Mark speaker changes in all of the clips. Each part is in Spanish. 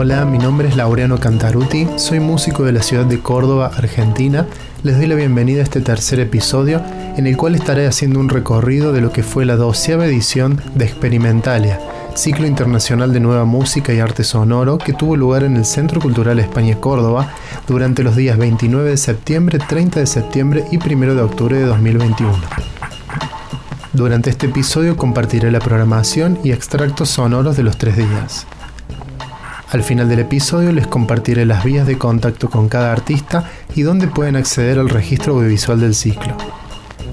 Speaker 1: Hola, mi nombre es Laureano Cantaruti, soy músico de la ciudad de Córdoba, Argentina. Les doy la bienvenida a este tercer episodio en el cual estaré haciendo un recorrido de lo que fue la doceava edición de Experimentalia, ciclo internacional de nueva música y arte sonoro que tuvo lugar en el Centro Cultural España Córdoba durante los días 29 de septiembre, 30 de septiembre y 1 de octubre de 2021. Durante este episodio compartiré la programación y extractos sonoros de los tres días. Al final del episodio les compartiré las vías de contacto con cada artista y dónde pueden acceder al registro audiovisual del ciclo.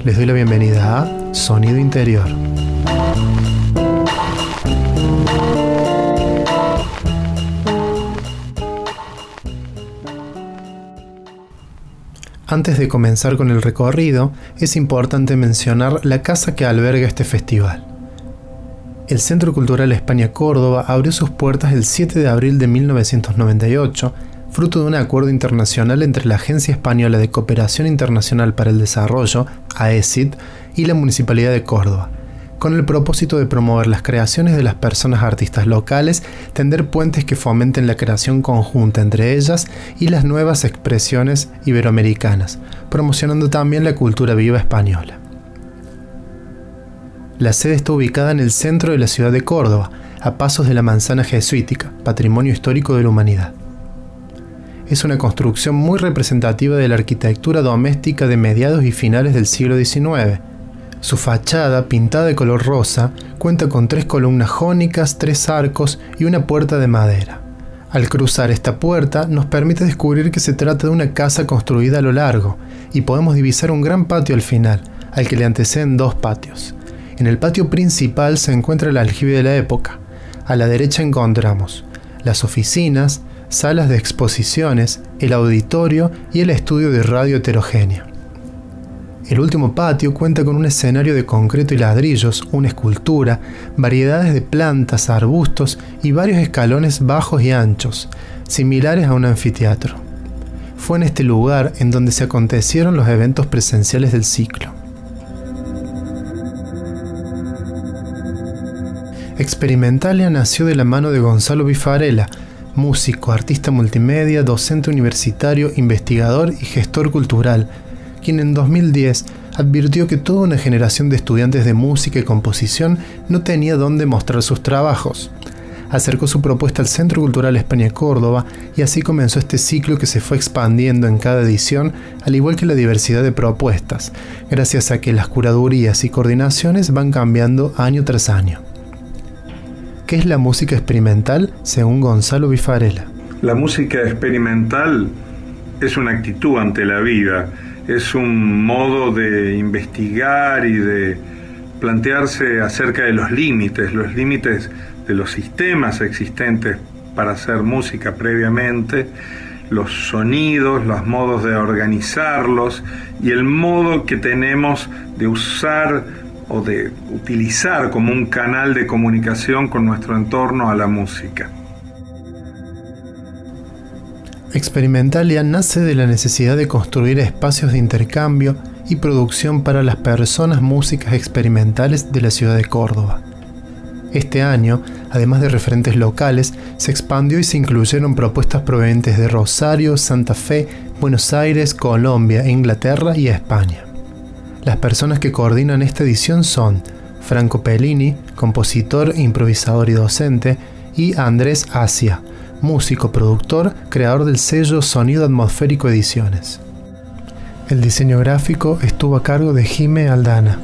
Speaker 1: Les doy la bienvenida a Sonido Interior. Antes de comenzar con el recorrido, es importante mencionar la casa que alberga este festival. El Centro Cultural España Córdoba abrió sus puertas el 7 de abril de 1998, fruto de un acuerdo internacional entre la Agencia Española de Cooperación Internacional para el Desarrollo, AECID, y la Municipalidad de Córdoba, con el propósito de promover las creaciones de las personas artistas locales, tender puentes que fomenten la creación conjunta entre ellas y las nuevas expresiones iberoamericanas, promocionando también la cultura viva española. La sede está ubicada en el centro de la ciudad de Córdoba, a pasos de la manzana jesuítica, patrimonio histórico de la humanidad. Es una construcción muy representativa de la arquitectura doméstica de mediados y finales del siglo XIX, su fachada, pintada de color rosa, cuenta con tres columnas jónicas, tres arcos y una puerta de madera. Al cruzar esta puerta nos permite descubrir que se trata de una casa construida a lo largo y podemos divisar un gran patio al final, al que le anteceden dos patios. En el patio principal se encuentra el aljibe de la época. A la derecha encontramos las oficinas, salas de exposiciones, el auditorio y el estudio de radio heterogénea. El último patio cuenta con un escenario de concreto y ladrillos, una escultura, variedades de plantas, arbustos y varios escalones bajos y anchos, similares a un anfiteatro. Fue en este lugar en donde se acontecieron los eventos presenciales del ciclo. Experimentalia nació de la mano de Gonzalo Bifarela, músico, artista multimedia, docente universitario, investigador y gestor cultural, quien en 2010 advirtió que toda una generación de estudiantes de música y composición no tenía dónde mostrar sus trabajos. Acercó su propuesta al Centro Cultural España Córdoba y así comenzó este ciclo que se fue expandiendo en cada edición, al igual que la diversidad de propuestas, gracias a que las curadurías y coordinaciones van cambiando año tras año. ¿Qué es la música experimental según Gonzalo Bifarela?
Speaker 2: La música experimental es una actitud ante la vida es un modo de investigar y de plantearse acerca de los límites, los límites de los sistemas existentes para hacer música previamente, los sonidos, los modos de organizarlos y el modo que tenemos de usar o de utilizar como un canal de comunicación con nuestro entorno a la música.
Speaker 1: Experimentalia nace de la necesidad de construir espacios de intercambio y producción para las personas músicas experimentales de la ciudad de Córdoba. Este año, además de referentes locales, se expandió y se incluyeron propuestas provenientes de Rosario, Santa Fe, Buenos Aires, Colombia, Inglaterra y España. Las personas que coordinan esta edición son Franco Pellini, compositor, improvisador y docente, y Andrés Asia, músico, productor, creador del sello Sonido Atmosférico Ediciones. El diseño gráfico estuvo a cargo de Jime Aldana.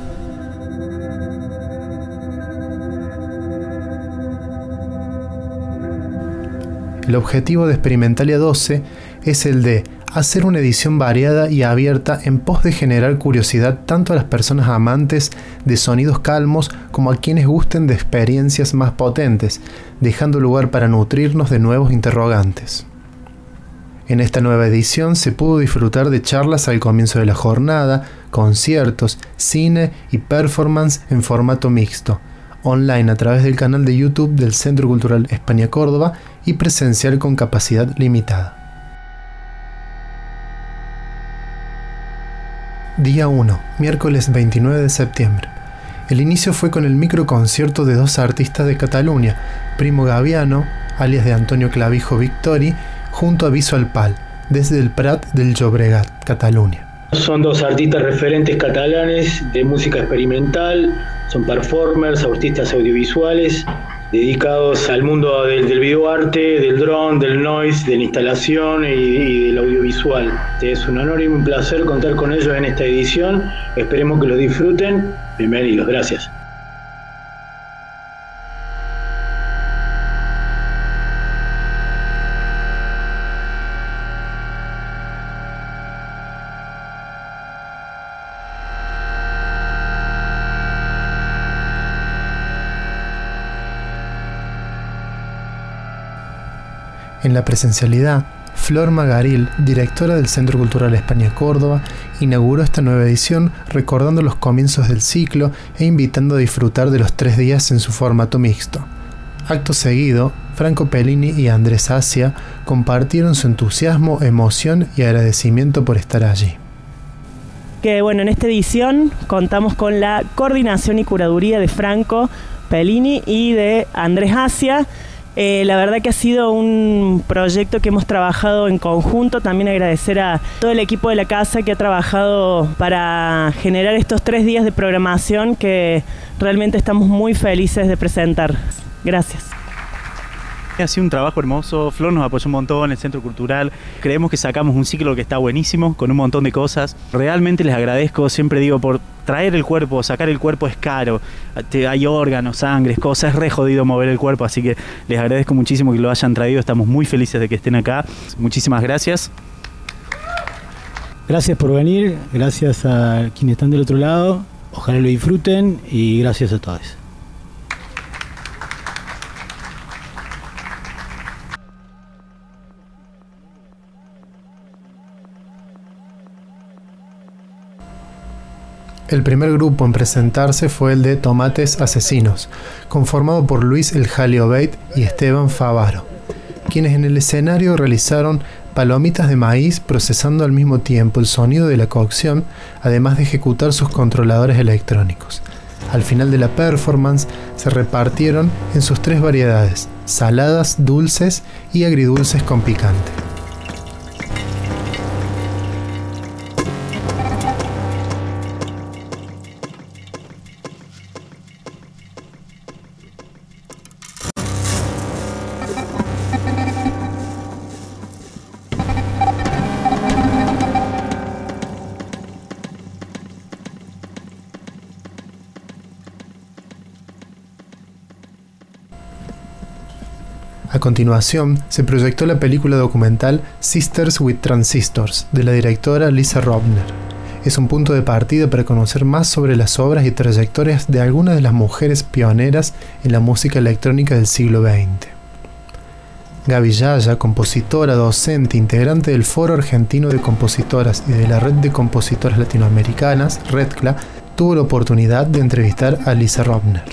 Speaker 1: El objetivo de Experimentalia 12 es el de hacer una edición variada y abierta en pos de generar curiosidad tanto a las personas amantes de sonidos calmos como a quienes gusten de experiencias más potentes, dejando lugar para nutrirnos de nuevos interrogantes. En esta nueva edición se pudo disfrutar de charlas al comienzo de la jornada, conciertos, cine y performance en formato mixto, online a través del canal de YouTube del Centro Cultural España Córdoba y presencial con capacidad limitada. Día 1, miércoles 29 de septiembre. El inicio fue con el microconcierto de dos artistas de Cataluña, Primo Gaviano, alias de Antonio Clavijo Victori, junto a Visual Pal, desde el Prat del Llobregat, Cataluña.
Speaker 3: Son dos artistas referentes catalanes de música experimental, son performers, artistas audiovisuales, dedicados al mundo del, del videoarte, del drone, del noise, de la instalación y, del audiovisual. Es un honor y un placer contar con ellos en esta edición. Esperemos que lo disfruten. Bienvenidos, gracias.
Speaker 1: En la presencialidad, Flor Magaril, directora del Centro Cultural España Córdoba, inauguró esta nueva edición recordando los comienzos del ciclo e invitando a disfrutar de los tres días en su formato mixto. Acto seguido, Franco Pellini y Andrés Asia compartieron su entusiasmo, emoción y agradecimiento por estar allí.
Speaker 4: Que bueno, en esta edición contamos con la coordinación y curaduría de Franco Pellini y de Andrés Asia eh, la verdad que ha sido un proyecto que hemos trabajado en conjunto. También agradecer a todo el equipo de la casa que ha trabajado para generar estos tres días de programación que realmente estamos muy felices de presentar. Gracias.
Speaker 5: Ha sido un trabajo hermoso, Flor nos apoyó un montón, el Centro Cultural, creemos que sacamos un ciclo que está buenísimo, con un montón de cosas. Realmente les agradezco, siempre digo, por traer el cuerpo, sacar el cuerpo es caro, hay órganos, sangre, cosas, es re jodido mover el cuerpo, así que les agradezco muchísimo que lo hayan traído, estamos muy felices de que estén acá. Muchísimas gracias.
Speaker 6: Gracias por venir, gracias a quienes están del otro lado, ojalá lo disfruten y gracias a todos.
Speaker 1: El primer grupo en presentarse fue el de Tomates Asesinos, conformado por Luis El Jalio Beit y Esteban Favaro, quienes en el escenario realizaron palomitas de maíz procesando al mismo tiempo el sonido de la cocción, además de ejecutar sus controladores electrónicos. Al final de la performance se repartieron en sus tres variedades, saladas, dulces y agridulces con picante. Continuación, se proyectó la película documental Sisters with Transistors de la directora Lisa Robner. Es un punto de partida para conocer más sobre las obras y trayectorias de algunas de las mujeres pioneras en la música electrónica del siglo XX. Gaby Yaya, compositora, docente, integrante del Foro Argentino de Compositoras y de la Red de Compositoras Latinoamericanas, REDCLA, tuvo la oportunidad de entrevistar a Lisa Robner.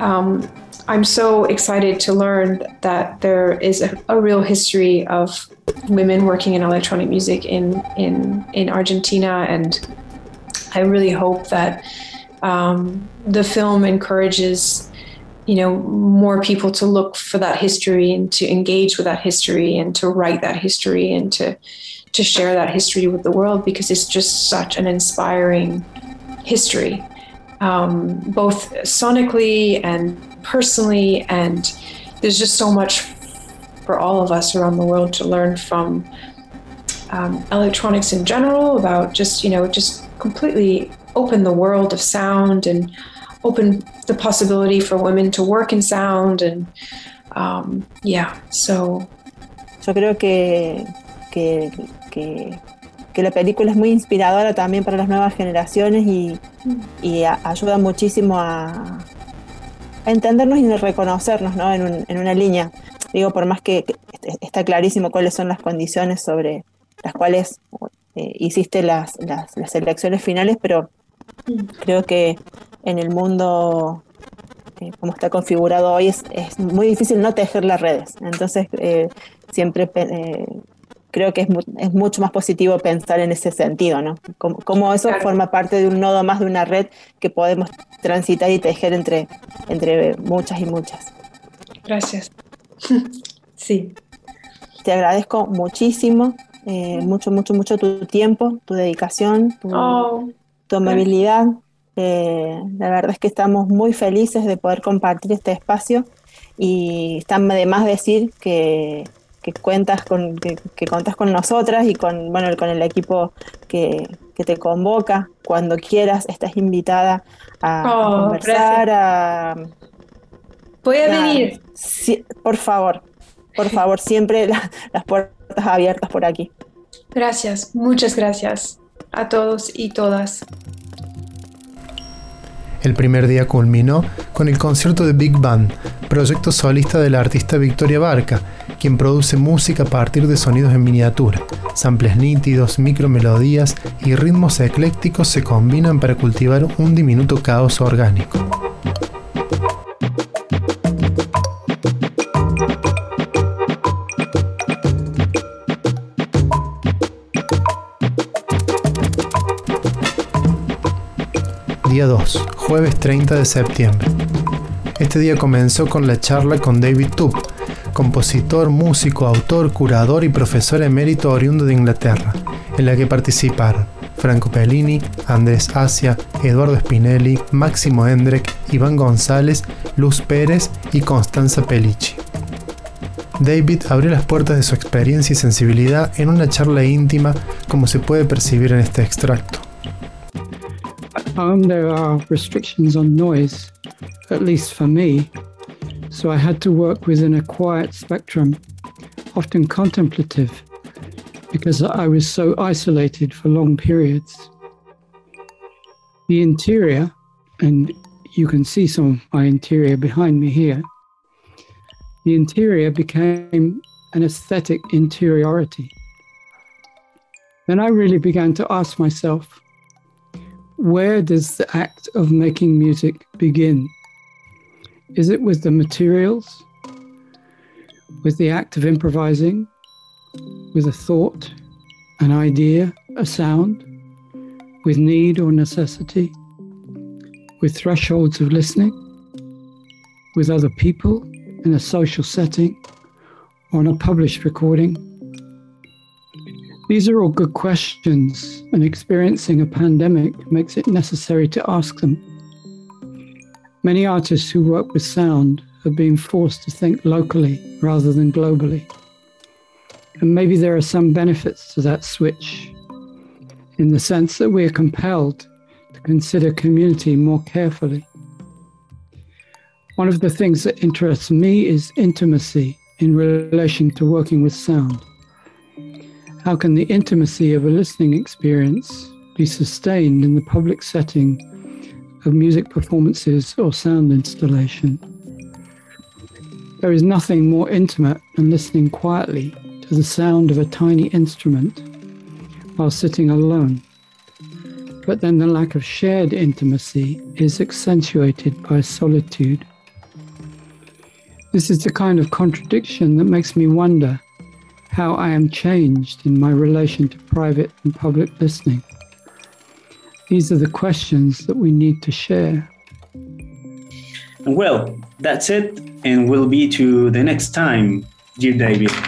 Speaker 7: Um, I'm so excited to learn that there is a, a, real history of women working in electronic music in in in Argentina, and I really hope that um, the film encourages you know more people to look for that history and to engage with that history and to write that history and to to share that history with the world because it's just such an inspiring history um, both sonically and personally. And there's just so much for all of us around the world to learn from um, electronics in general about just, you know, just completely open the world of sound and open the possibility for women to work in sound. And um, yeah, so.
Speaker 8: Yo creo que, que, que que la película es muy inspiradora también para las nuevas generaciones y, ayuda muchísimo a, entendernos y reconocernos ¿no? en, una línea. Digo, por más que, está clarísimo cuáles son las condiciones sobre las cuales eh, hiciste las, las, elecciones finales, pero creo que en el mundo eh, como está configurado hoy es, muy difícil no tejer las redes. Entonces, eh, siempre creo que es, mucho más positivo pensar en ese sentido, ¿no? Como, eso forma parte de un nodo más de una red que podemos transitar y tejer entre, entre muchas y muchas.
Speaker 7: Gracias. sí.
Speaker 8: Te agradezco muchísimo, eh, mucho, mucho, mucho tu tiempo, tu dedicación, tu, oh, amabilidad. Eh, la verdad es que estamos muy felices de poder compartir este espacio y está de más decir que, cuentas con que, contas con nosotras y con bueno con el equipo que, te convoca. Cuando quieras estás invitada a, oh, conversar a,
Speaker 7: voy a venir.
Speaker 8: Por favor por favor siempre las puertas abiertas por aquí.
Speaker 7: Gracias muchas gracias a todos y todas.
Speaker 1: El primer día culminó con el concierto de Big Band, proyecto solista del artista Victoria Barca, quien produce música a partir de sonidos en miniatura. Samples nítidos, micromelodías y ritmos eclécticos se combinan para cultivar un diminuto caos orgánico. Día 2, jueves 30 de septiembre. Este día comenzó con la charla con David Tubb, compositor, músico, autor, curador y profesor emérito oriundo de Inglaterra, en la que participaron Franco Pellini, Andrés Asia, Eduardo Spinelli, Máximo Hendrek, Iván González, Luz Pérez y Constanza Pellicci. David abrió las puertas de su experiencia y sensibilidad en una charla íntima como se puede percibir en este extracto.
Speaker 9: home there are restrictions on noise, at least for me, so I had to work within a quiet spectrum, often contemplative, because I was so isolated for long periods. The interior, and you can see some of my interior behind me here, the interior became an aesthetic interiority. Then I really began to ask myself, where does the act of making music begin? Is it with the materials, with the act of improvising, with a thought, an idea, a sound, with need or necessity, with thresholds of listening, with other people in a social setting, or on a published recording? These are all good questions, and experiencing a pandemic makes it necessary to ask them. Many artists who work with sound have been forced to think locally rather than globally. And maybe there are some benefits to that switch, in the sense that we are compelled to consider community more carefully. One of the things that interests me is intimacy in relation to working with sound. How can the intimacy of a listening experience be sustained in the public setting of music performances or sound installation? There is nothing more intimate than listening quietly to the sound of a tiny instrument while sitting alone. But then the lack of shared intimacy is accentuated by solitude. This is the kind of contradiction that makes me wonder how I am changed in my relation to private and public listening. These are the questions that we need to share.
Speaker 10: Well, that's it, and we'll be to the next time, dear David.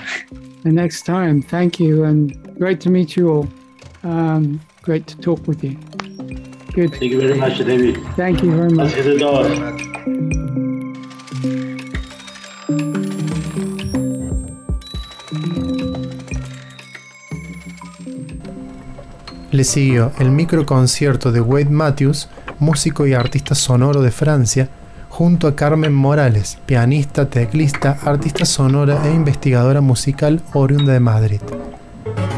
Speaker 9: The next time, thank you, and great to meet you all. Um, great to talk with you. Good.
Speaker 3: Thank you very much, David.
Speaker 9: Thank you very much.
Speaker 1: Le siguió el microconcierto de Wade Matthews, músico y artista sonoro de Francia, junto a Carmen Morales, pianista, teclista, artista sonora e investigadora musical oriunda de Madrid.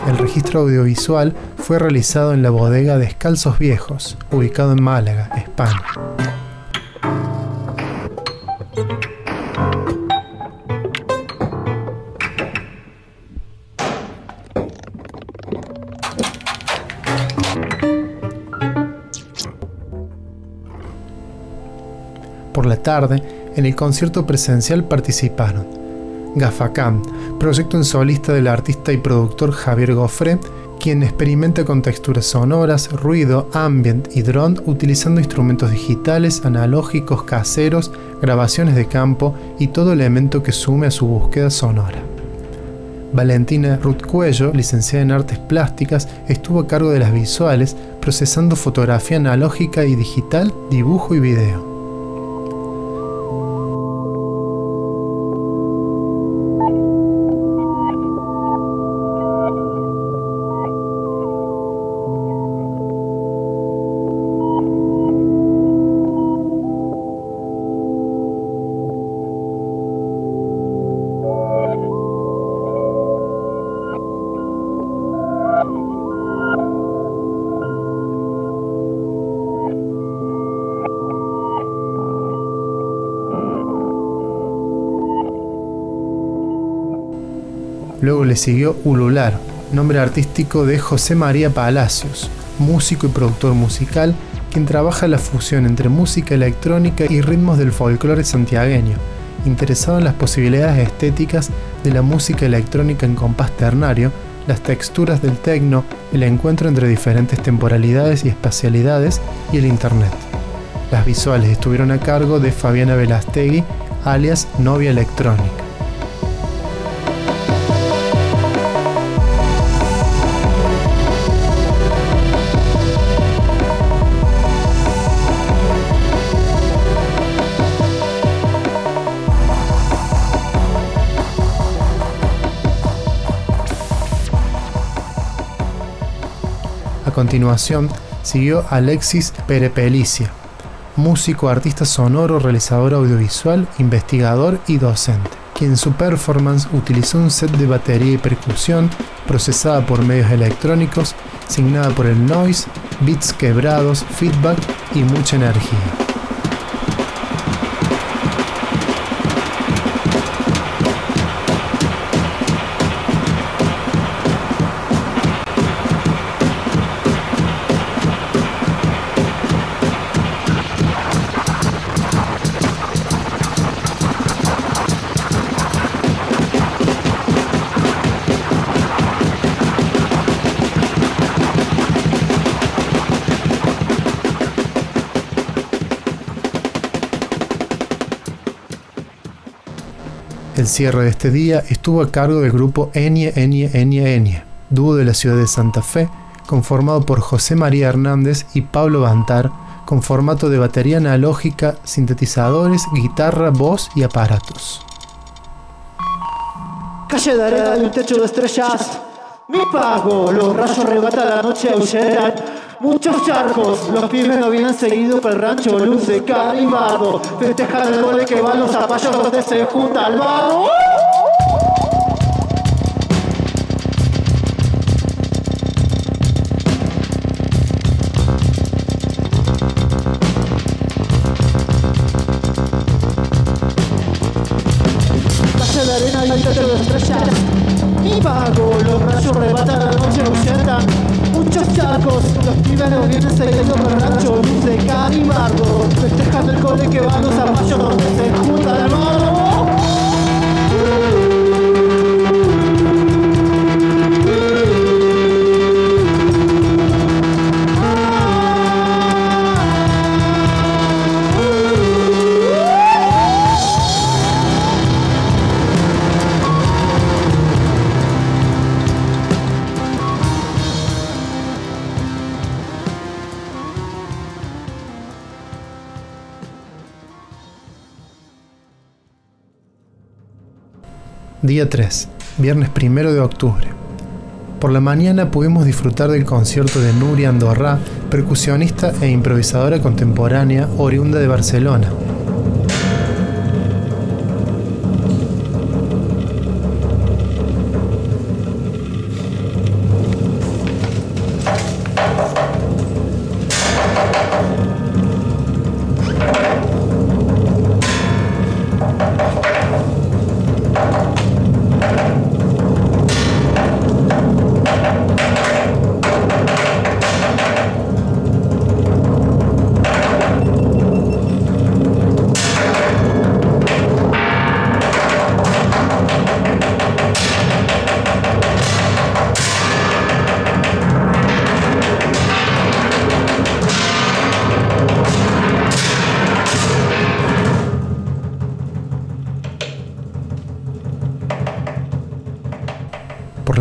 Speaker 1: El registro audiovisual fue realizado en la bodega Descalzos Viejos, ubicado en Málaga, España. Tarde, en el concierto presencial participaron Gafacam, proyecto en solista del artista y productor Javier Goffre, quien experimenta con texturas sonoras, ruido, ambient y drone utilizando instrumentos digitales, analógicos, caseros, grabaciones de campo y todo elemento que sume a su búsqueda sonora. Valentina Ruth Cuello, licenciada en artes plásticas, estuvo a cargo de las visuales, procesando fotografía analógica y digital, dibujo y video. Luego le siguió Ulular, nombre artístico de José María Palacios, músico y productor musical, quien trabaja la fusión entre música electrónica y ritmos del folclore santiagueño, interesado en las posibilidades estéticas de la música electrónica en compás ternario, las texturas del tecno, el encuentro entre diferentes temporalidades y espacialidades y el Internet. Las visuales estuvieron a cargo de Fabiana Velastegui, alias Novia Electrónica. Continuación, siguió Alexis Perepelicia, músico, artista sonoro, realizador audiovisual, investigador y docente, quien en su performance utilizó un set de batería y percusión procesada por medios electrónicos, signada por el noise, beats quebrados, feedback y mucha energía. El cierre de este día estuvo a cargo del grupo Enie Enie Enie Enie, dúo de la ciudad de Santa Fe, conformado por José María Hernández y Pablo Bantar, con formato de batería analógica, sintetizadores, guitarra, voz y aparatos.
Speaker 11: Calle de arena y un techo de estrellas. Mi pago, los rayos arrebatan la noche aulleran. Muchos charcos, los pibes no vienen seguido Luz de Calibardo. Festejan el gole que van los zapallos donde se junta el barro. Los pibes no vienen seguido por el rancho Luz de Calibardo. Festejan el gole que van los donde se junta el barro.
Speaker 1: Día 3, viernes 1 de octubre. Por la mañana pudimos disfrutar del concierto de Nuria Andorra, percusionista e improvisadora contemporánea oriunda de Barcelona.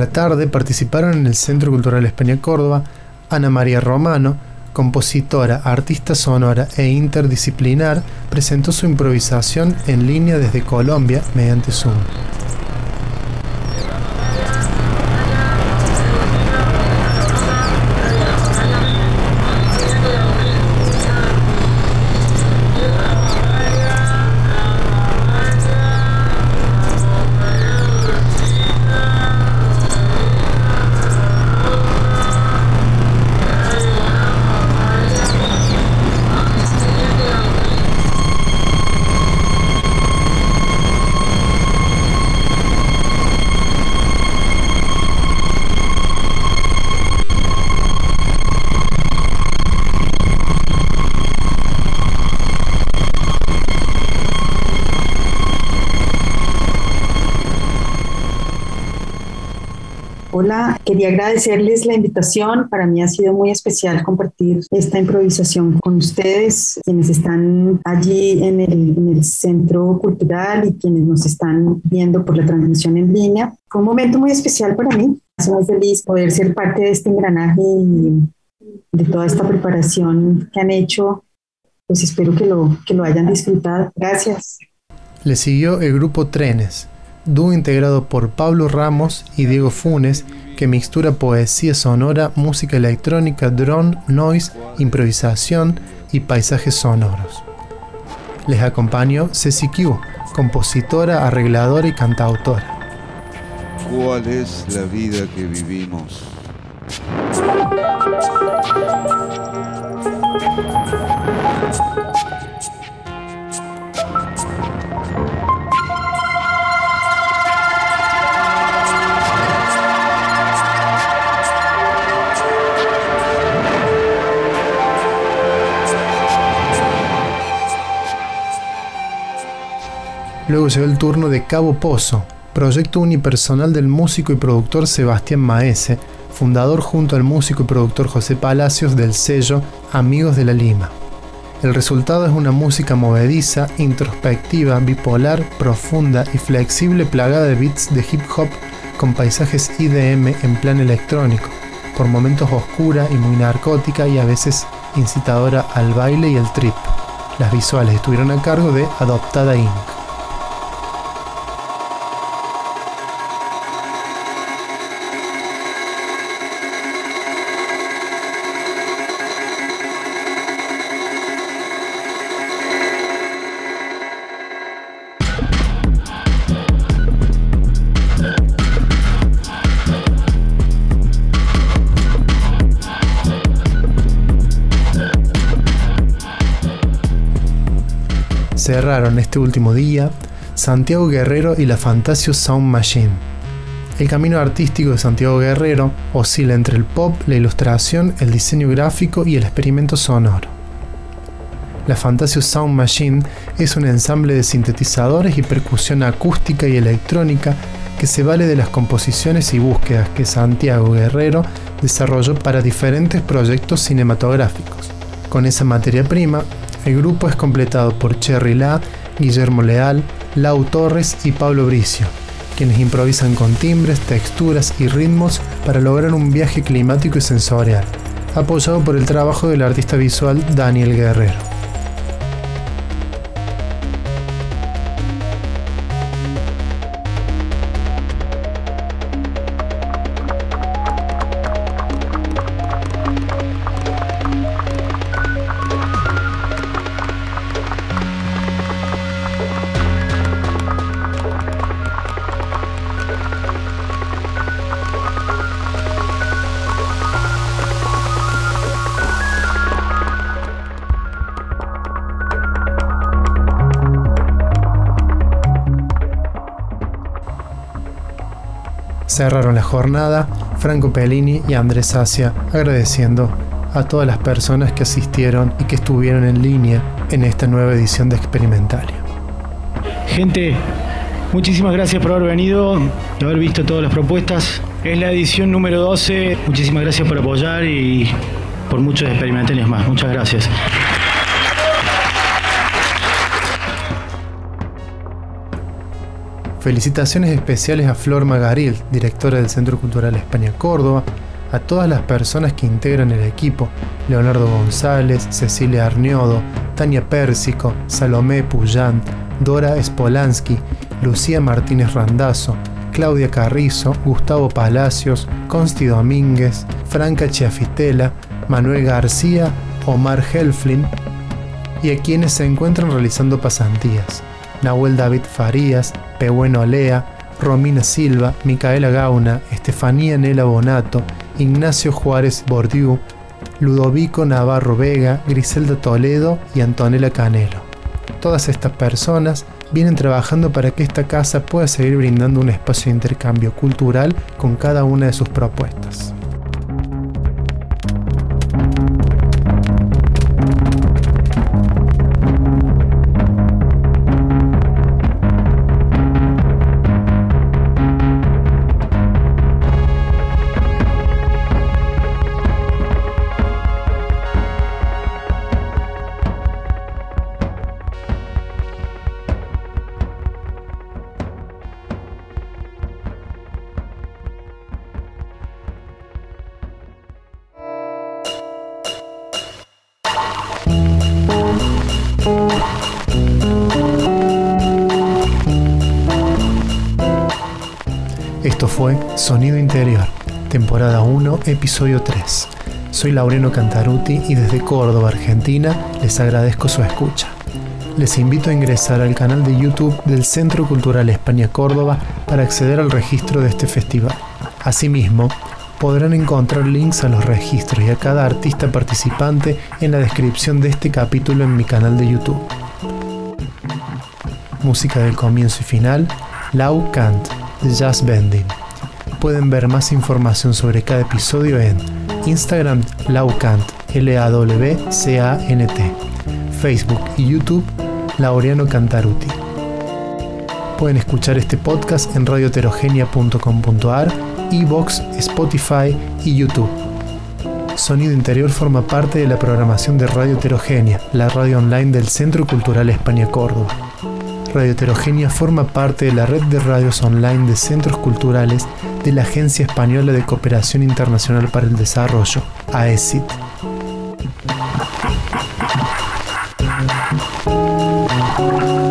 Speaker 1: Tarde participaron en el Centro Cultural España Córdoba Ana María Romano, compositora, artista sonora e interdisciplinar, presentó su improvisación en línea desde Colombia mediante Zoom.
Speaker 12: Hola, quería agradecerles la invitación. Para mí ha sido muy especial compartir esta improvisación con ustedes, quienes están allí en el, Centro Cultural y quienes nos están viendo por la transmisión en línea. Fue un momento muy especial para mí. Estoy muy feliz poder ser parte de este engranaje y de toda esta preparación que han hecho. Pues espero que lo, que lo hayan disfrutado. Gracias.
Speaker 1: Le siguió el grupo Trenes dúo integrado por Pablo Ramos y Diego Funes, que mixtura poesía sonora, música electrónica, drone, noise, improvisación y paisajes sonoros. Les acompañó Ceci Q, compositora, arregladora y cantautora.
Speaker 13: ¿Cuál es la vida que vivimos?
Speaker 1: Luego llegó el turno de Cabo Pozo, proyecto unipersonal del músico y productor Sebastián Maese, fundador junto al músico y productor José Palacios del sello Amigos de la Lima. El resultado es una música movediza, introspectiva, bipolar, profunda y flexible plagada de beats de hip hop con paisajes IDM en plan electrónico, por momentos oscura y muy narcótica y a veces incitadora al baile y el trip. Las visuales estuvieron a cargo de Adoptada Inc. este último día Santiago Guerrero y la Fantasio Sound Machine. El camino artístico de Santiago Guerrero oscila entre el pop, la ilustración, el diseño gráfico y el experimento sonoro. La Fantasio Sound Machine es un ensamble de sintetizadores y percusión acústica y electrónica que se vale de las composiciones y búsquedas que Santiago Guerrero desarrolló para diferentes proyectos cinematográficos. Con esa materia prima, el grupo es completado por Cherry La, Guillermo Leal, Lau Torres y Pablo Bricio, quienes improvisan con timbres, texturas y ritmos para lograr un viaje climático y sensorial, apoyado por el trabajo del artista visual Daniel Guerrero. Cerraron la jornada Franco Pellini y Andrés Asia agradeciendo a todas las personas que asistieron y que estuvieron en línea en esta nueva edición de Experimentalia.
Speaker 6: Gente, muchísimas gracias por haber venido y haber visto todas las propuestas. Es la edición número 12. Muchísimas gracias por apoyar y por muchos experimentales más. Muchas gracias.
Speaker 1: Felicitaciones especiales a Flor Magaril, directora del Centro Cultural España Córdoba, a todas las personas que integran el equipo, Leonardo González, Cecilia Arniodo, Tania Pérsico, Salomé Puyant, Dora Spolansky, Lucía Martínez Randazzo, Claudia Carrizo, Gustavo Palacios, Consti Domínguez, Franca Chiafitela, Manuel García, Omar Helflin y a quienes se encuentran realizando pasantías. Nahuel David Farías, Pehueno Lea, Romina Silva, Micaela Gauna, Estefanía Nela Bonato, Ignacio Juárez Bordiú, Ludovico Navarro Vega, Griselda Toledo y Antonella Canelo. Todas estas personas vienen trabajando para que esta casa pueda seguir brindando un espacio de intercambio cultural con cada una de sus propuestas. Sonido Interior, temporada 1, episodio 3. Soy Laureno Cantaruti y desde Córdoba, Argentina, les agradezco su escucha. Les invito a ingresar al canal de YouTube del Centro Cultural España Córdoba para acceder al registro de este festival. Asimismo, podrán encontrar links a los registros y a cada artista participante en la descripción de este capítulo en mi canal de YouTube. Música del comienzo y final, Lau Kant, Jazz Bending. Pueden ver más información sobre cada episodio en Instagram Laukant, L-A-W-C-A-N-T, Facebook y YouTube Laureano Cantaruti. Pueden escuchar este podcast en radioheterogenia.com.ar, Evox, Spotify y YouTube. Sonido Interior forma parte de la programación de Radio la radio online del Centro Cultural España Córdoba. Radio forma parte de la red de radios online de centros culturales de la Agencia Española de Cooperación Internacional para el Desarrollo,
Speaker 11: you.